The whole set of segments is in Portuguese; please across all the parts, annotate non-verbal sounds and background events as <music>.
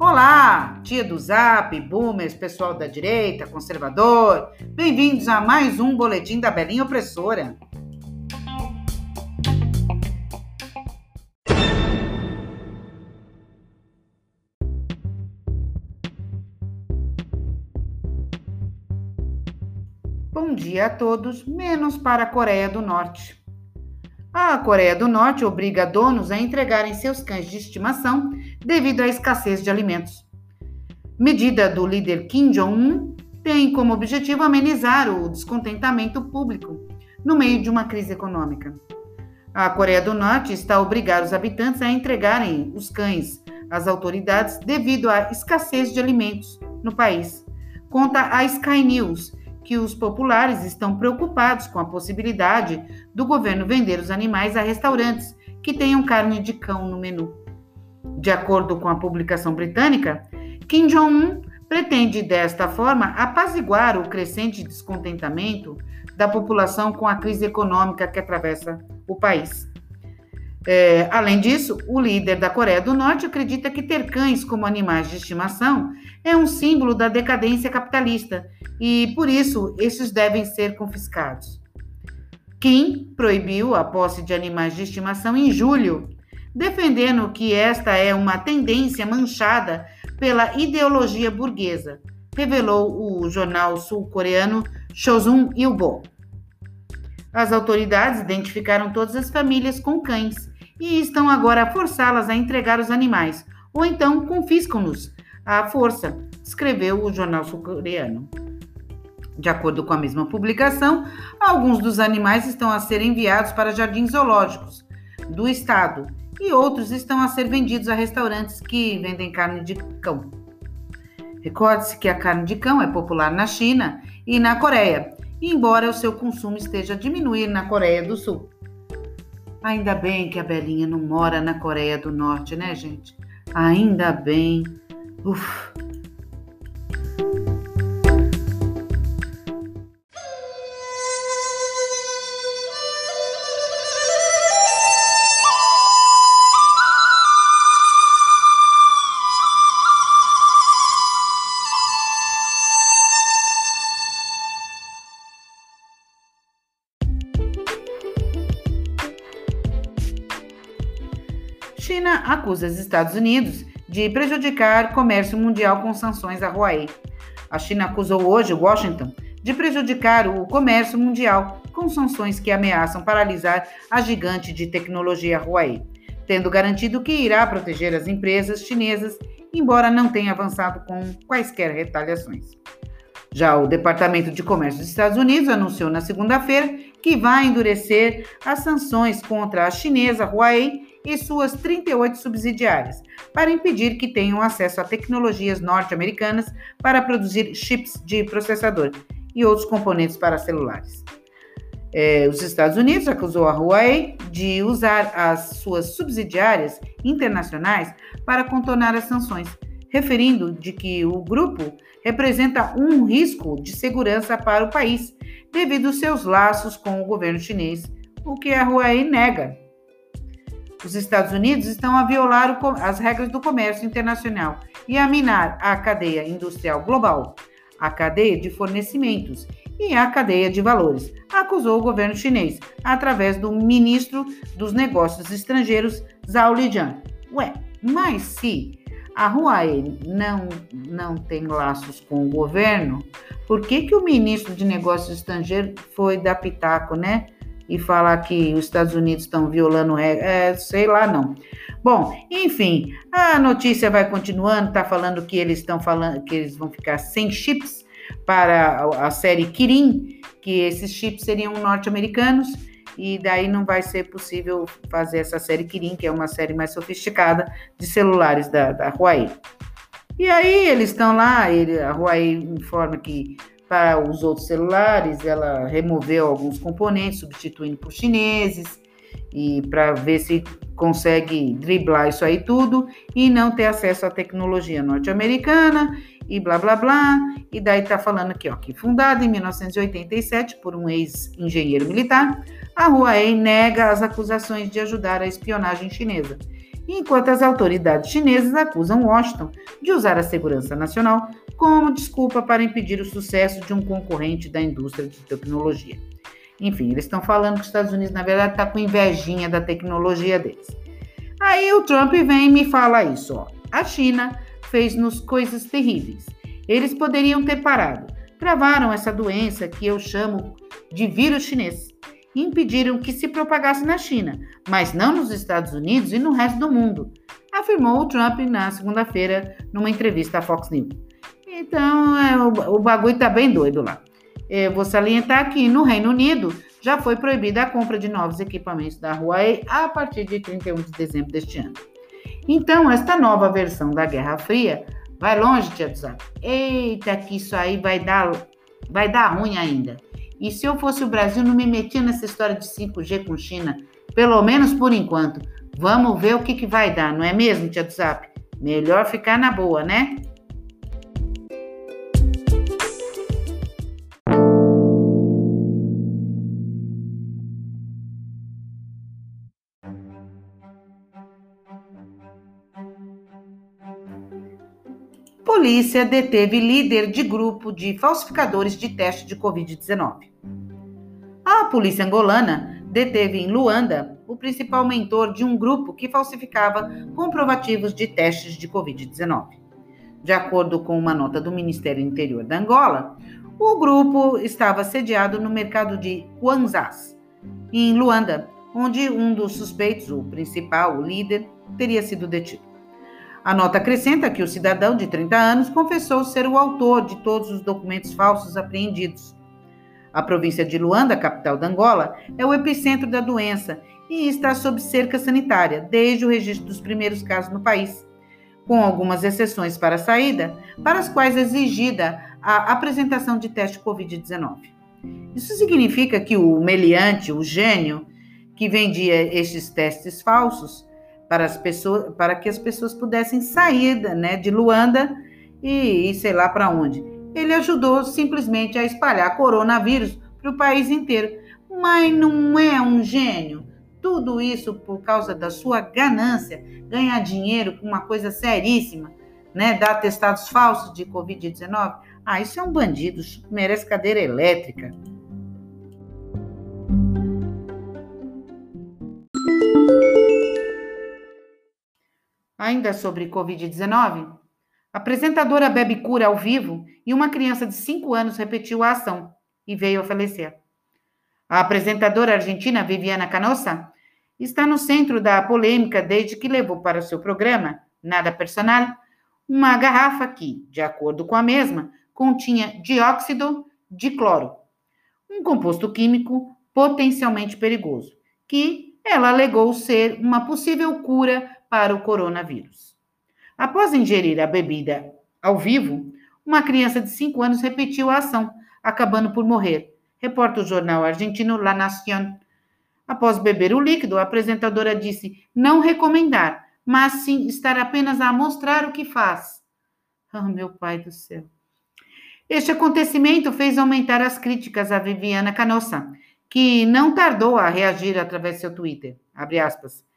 Olá, tia do Zap, boomers, pessoal da direita, conservador. Bem-vindos a mais um boletim da Belinha Opressora. Bom dia a todos, menos para a Coreia do Norte. A Coreia do Norte obriga donos a entregarem seus cães de estimação devido à escassez de alimentos. Medida do líder Kim Jong-un tem como objetivo amenizar o descontentamento público no meio de uma crise econômica. A Coreia do Norte está a obrigar os habitantes a entregarem os cães às autoridades devido à escassez de alimentos no país. Conta a Sky News, que os populares estão preocupados com a possibilidade do governo vender os animais a restaurantes que tenham carne de cão no menu. De acordo com a publicação britânica, Kim Jong-un pretende desta forma apaziguar o crescente descontentamento da população com a crise econômica que atravessa o país. É, além disso, o líder da Coreia do Norte acredita que ter cães como animais de estimação é um símbolo da decadência capitalista e, por isso, esses devem ser confiscados. Kim proibiu a posse de animais de estimação em julho, defendendo que esta é uma tendência manchada pela ideologia burguesa, revelou o jornal sul-coreano Chosun Ilbo. As autoridades identificaram todas as famílias com cães e estão agora a forçá-las a entregar os animais, ou então confiscam-nos à força, escreveu o jornal sul-coreano. De acordo com a mesma publicação, alguns dos animais estão a ser enviados para jardins zoológicos do estado e outros estão a ser vendidos a restaurantes que vendem carne de cão. Recorde-se que a carne de cão é popular na China e na Coreia, embora o seu consumo esteja a diminuir na Coreia do Sul. Ainda bem que a Belinha não mora na Coreia do Norte, né, gente? Ainda bem. Uf. China acusa os Estados Unidos de prejudicar comércio mundial com sanções à Huawei. A China acusou hoje Washington de prejudicar o comércio mundial com sanções que ameaçam paralisar a gigante de tecnologia Huawei, tendo garantido que irá proteger as empresas chinesas, embora não tenha avançado com quaisquer retaliações. Já o Departamento de Comércio dos Estados Unidos anunciou na segunda-feira que vai endurecer as sanções contra a chinesa Huawei e suas 38 subsidiárias, para impedir que tenham acesso a tecnologias norte-americanas para produzir chips de processador e outros componentes para celulares. É, os Estados Unidos acusou a Huawei de usar as suas subsidiárias internacionais para contornar as sanções, referindo de que o grupo representa um risco de segurança para o país devido aos seus laços com o governo chinês, o que a Huawei nega. Os Estados Unidos estão a violar as regras do comércio internacional e a minar a cadeia industrial global, a cadeia de fornecimentos e a cadeia de valores, acusou o governo chinês através do ministro dos Negócios Estrangeiros, Zhao Lijian. Ué, mas se a Huawei não, não tem laços com o governo, por que, que o ministro de Negócios Estrangeiros foi dar pitaco, né? E falar que os Estados Unidos estão violando é, sei lá não. Bom, enfim, a notícia vai continuando, tá falando que eles estão falando que eles vão ficar sem chips para a série Kirin, que esses chips seriam norte-americanos e daí não vai ser possível fazer essa série Kirin, que é uma série mais sofisticada de celulares da, da Huawei. E aí eles estão lá, ele, a Huawei informa que para os outros celulares, ela removeu alguns componentes, substituindo por chineses, e para ver se consegue driblar isso aí tudo e não ter acesso à tecnologia norte-americana e blá blá blá. E daí tá falando aqui, ó, que fundada em 1987 por um ex-engenheiro militar, a Huawei nega as acusações de ajudar a espionagem chinesa, enquanto as autoridades chinesas acusam Washington de usar a segurança nacional como desculpa para impedir o sucesso de um concorrente da indústria de tecnologia. Enfim, eles estão falando que os Estados Unidos, na verdade, está com invejinha da tecnologia deles. Aí o Trump vem e me fala isso, ó. A China fez-nos coisas terríveis. Eles poderiam ter parado. Travaram essa doença que eu chamo de vírus chinês impediram que se propagasse na China, mas não nos Estados Unidos e no resto do mundo, afirmou o Trump na segunda-feira numa entrevista à Fox News. Então, é, o, o bagulho tá bem doido lá. Eu vou salientar que no Reino Unido já foi proibida a compra de novos equipamentos da Huawei a partir de 31 de dezembro deste ano. Então, esta nova versão da Guerra Fria vai longe, Tia Zap. Eita, que isso aí vai dar, vai dar ruim ainda. E se eu fosse o Brasil, não me metia nessa história de 5G com China, pelo menos por enquanto. Vamos ver o que, que vai dar, não é mesmo, Tia do Zap? Melhor ficar na boa, né? Polícia deteve líder de grupo de falsificadores de teste de Covid-19. A polícia angolana deteve em Luanda o principal mentor de um grupo que falsificava comprovativos de testes de Covid-19. De acordo com uma nota do Ministério Interior da Angola, o grupo estava sediado no mercado de Kwanzas, em Luanda, onde um dos suspeitos, o principal, o líder, teria sido detido. A nota acrescenta que o cidadão de 30 anos confessou ser o autor de todos os documentos falsos apreendidos a província de Luanda, capital da Angola, é o epicentro da doença e está sob cerca sanitária desde o registro dos primeiros casos no país, com algumas exceções para a saída, para as quais é exigida a apresentação de teste Covid-19. Isso significa que o meliante, o gênio, que vendia estes testes falsos para, as pessoas, para que as pessoas pudessem sair né, de Luanda e ir sei lá para onde ele ajudou simplesmente a espalhar coronavírus para o país inteiro. Mas não é um gênio. Tudo isso por causa da sua ganância, ganhar dinheiro com uma coisa seríssima, né? Dar testados falsos de Covid-19. Ah, isso é um bandido, merece cadeira elétrica. Ainda sobre Covid-19, a apresentadora bebe cura ao vivo e uma criança de 5 anos repetiu a ação e veio a falecer. A apresentadora argentina Viviana Canossa está no centro da polêmica desde que levou para seu programa, Nada Personal, uma garrafa que, de acordo com a mesma, continha dióxido de cloro, um composto químico potencialmente perigoso, que ela alegou ser uma possível cura para o coronavírus. Após ingerir a bebida ao vivo, uma criança de 5 anos repetiu a ação, acabando por morrer. Reporta o jornal argentino La Nación. Após beber o líquido, a apresentadora disse não recomendar, mas sim estar apenas a mostrar o que faz. Oh, meu pai do céu. Este acontecimento fez aumentar as críticas a Viviana Canossa, que não tardou a reagir através de seu Twitter. Abre aspas.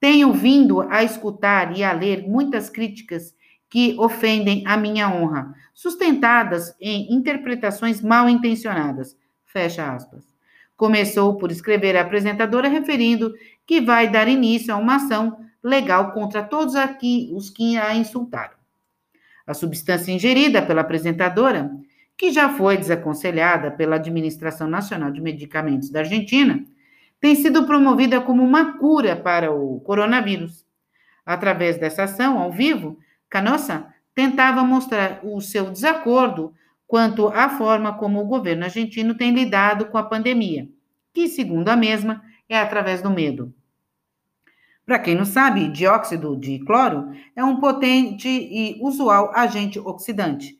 Tenho vindo a escutar e a ler muitas críticas que ofendem a minha honra, sustentadas em interpretações mal intencionadas. Fecha aspas. Começou por escrever a apresentadora referindo que vai dar início a uma ação legal contra todos aqui os que a insultaram. A substância ingerida pela apresentadora, que já foi desaconselhada pela Administração Nacional de Medicamentos da Argentina, tem sido promovida como uma cura para o coronavírus. Através dessa ação ao vivo, Canossa tentava mostrar o seu desacordo quanto à forma como o governo argentino tem lidado com a pandemia, que, segundo a mesma, é através do medo. Para quem não sabe, dióxido de cloro é um potente e usual agente oxidante,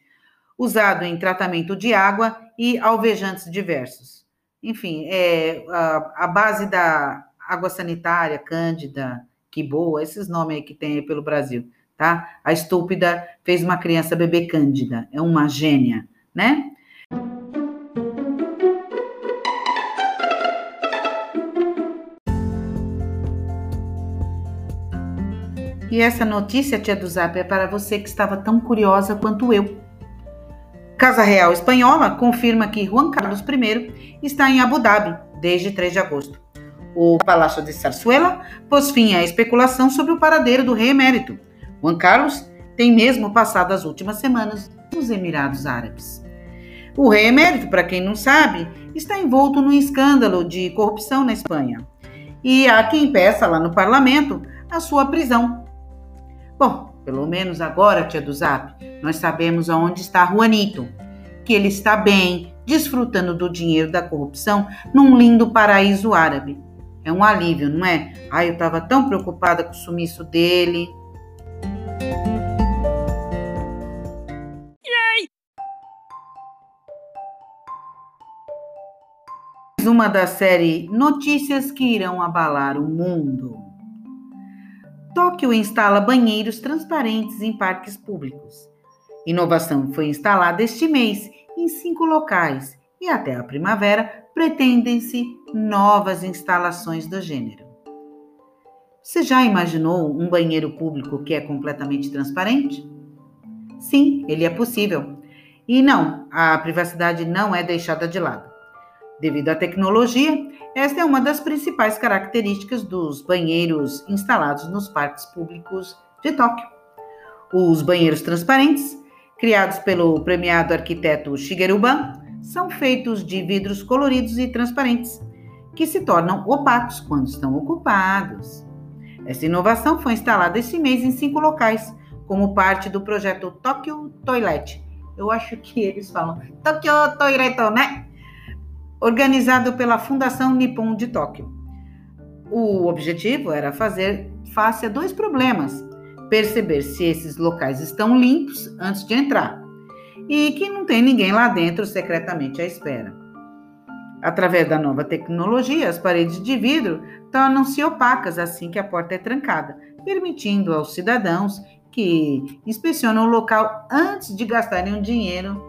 usado em tratamento de água e alvejantes diversos enfim, é, a, a, base da água sanitária, Cândida, que boa, esses nomes aí que tem aí pelo Brasil, tá? A estúpida fez uma criança beber Cândida, é uma gênia, né? E essa notícia, tia do Zap, é para você que estava tão curiosa quanto eu Casa Real Espanhola confirma que Juan Carlos I está em Abu Dhabi desde 3 de agosto. O Palácio de Sarsuela pôs fim à especulação sobre o paradeiro do rei emérito. Juan Carlos tem mesmo passado as últimas semanas nos Emirados Árabes. O rei emérito, para quem não sabe, está envolto num escândalo de corrupção na Espanha. E há quem peça lá no parlamento a sua prisão. Bom, pelo menos agora, tia do Zap, nós sabemos aonde está Juanito, que ele está bem, desfrutando do dinheiro da corrupção num lindo paraíso árabe. É um alívio, não é? Ai, eu estava tão preocupada com o sumiço dele. uma da série Notícias que irão abalar o mundo. Tóquio instala banheiros transparentes em parques públicos. Inovação foi instalada este mês em cinco locais e até a primavera pretendem-se novas instalações do gênero. Você já imaginou um banheiro público que é completamente transparente? Sim, ele é possível. E não, a privacidade não é deixada de lado. Devido à tecnologia, esta é uma das principais características dos banheiros instalados nos parques públicos de Tóquio. Os banheiros transparentes, criados pelo premiado arquiteto Shigeru Ban, são feitos de vidros coloridos e transparentes, que se tornam opacos quando estão ocupados. Essa inovação foi instalada esse mês em cinco locais, como parte do projeto Tokyo Toilet. Eu acho que eles falam Tokyo Toilet, né? Organizado pela Fundação Nippon de Tóquio. O objetivo era fazer face a dois problemas: perceber se esses locais estão limpos antes de entrar e que não tem ninguém lá dentro secretamente à espera. Através da nova tecnologia, as paredes de vidro tornam-se opacas assim que a porta é trancada, permitindo aos cidadãos que inspecionam o local antes de gastarem um dinheiro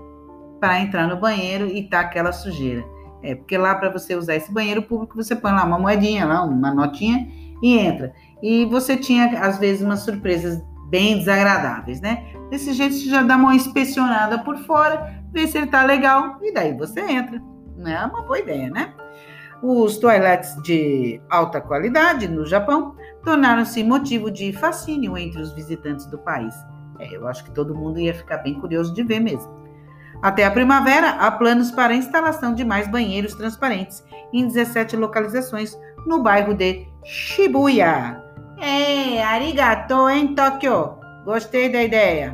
para entrar no banheiro e tá aquela sujeira. É, porque lá para você usar esse banheiro público, você põe lá uma moedinha, lá uma notinha e entra. E você tinha, às vezes, umas surpresas bem desagradáveis, né? Desse jeito você já dá uma inspecionada por fora, vê se ele tá legal e daí você entra. Não é uma boa ideia, né? Os toilettes de alta qualidade no Japão tornaram-se motivo de fascínio entre os visitantes do país. É, eu acho que todo mundo ia ficar bem curioso de ver mesmo. Até a primavera, há planos para a instalação de mais banheiros transparentes em 17 localizações no bairro de Shibuya. É, arigato em Tóquio. Gostei da ideia.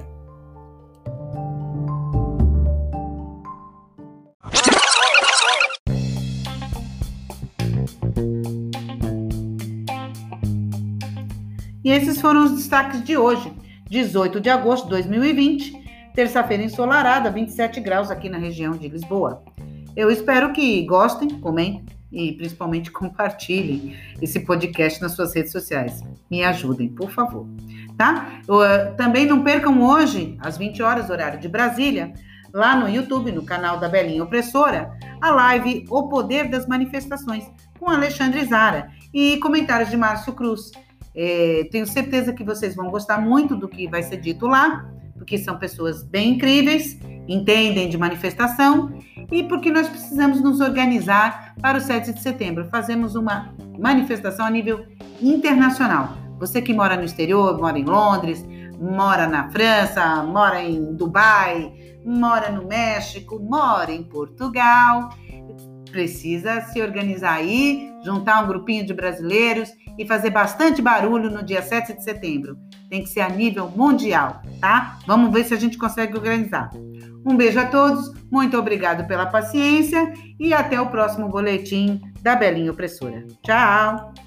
E esses foram os destaques de hoje, 18 de agosto de 2020 Terça-feira ensolarada, 27 graus aqui na região de Lisboa. Eu espero que gostem, comentem e principalmente <laughs> compartilhem esse podcast nas suas redes sociais. Me ajudem, por favor. Tá? Uh, também não percam hoje, às 20 horas, horário de Brasília, lá no YouTube, no canal da Belinha Opressora, a live O Poder das Manifestações, com Alexandre Zara e comentários de Márcio Cruz. É, tenho certeza que vocês vão gostar muito do que vai ser dito lá porque são pessoas bem incríveis, entendem de manifestação e porque nós precisamos nos organizar para o 7 de setembro. Fazemos uma manifestação a nível internacional. Você que mora no exterior, mora em Londres, mora na França, mora em Dubai, mora no México, mora em Portugal, precisa se organizar aí, juntar um grupinho de brasileiros e fazer bastante barulho no dia 7 de setembro. Tem que ser a nível mundial, tá? Vamos ver se a gente consegue organizar. Um beijo a todos, muito obrigado pela paciência e até o próximo boletim da Belinha Opressora. Tchau!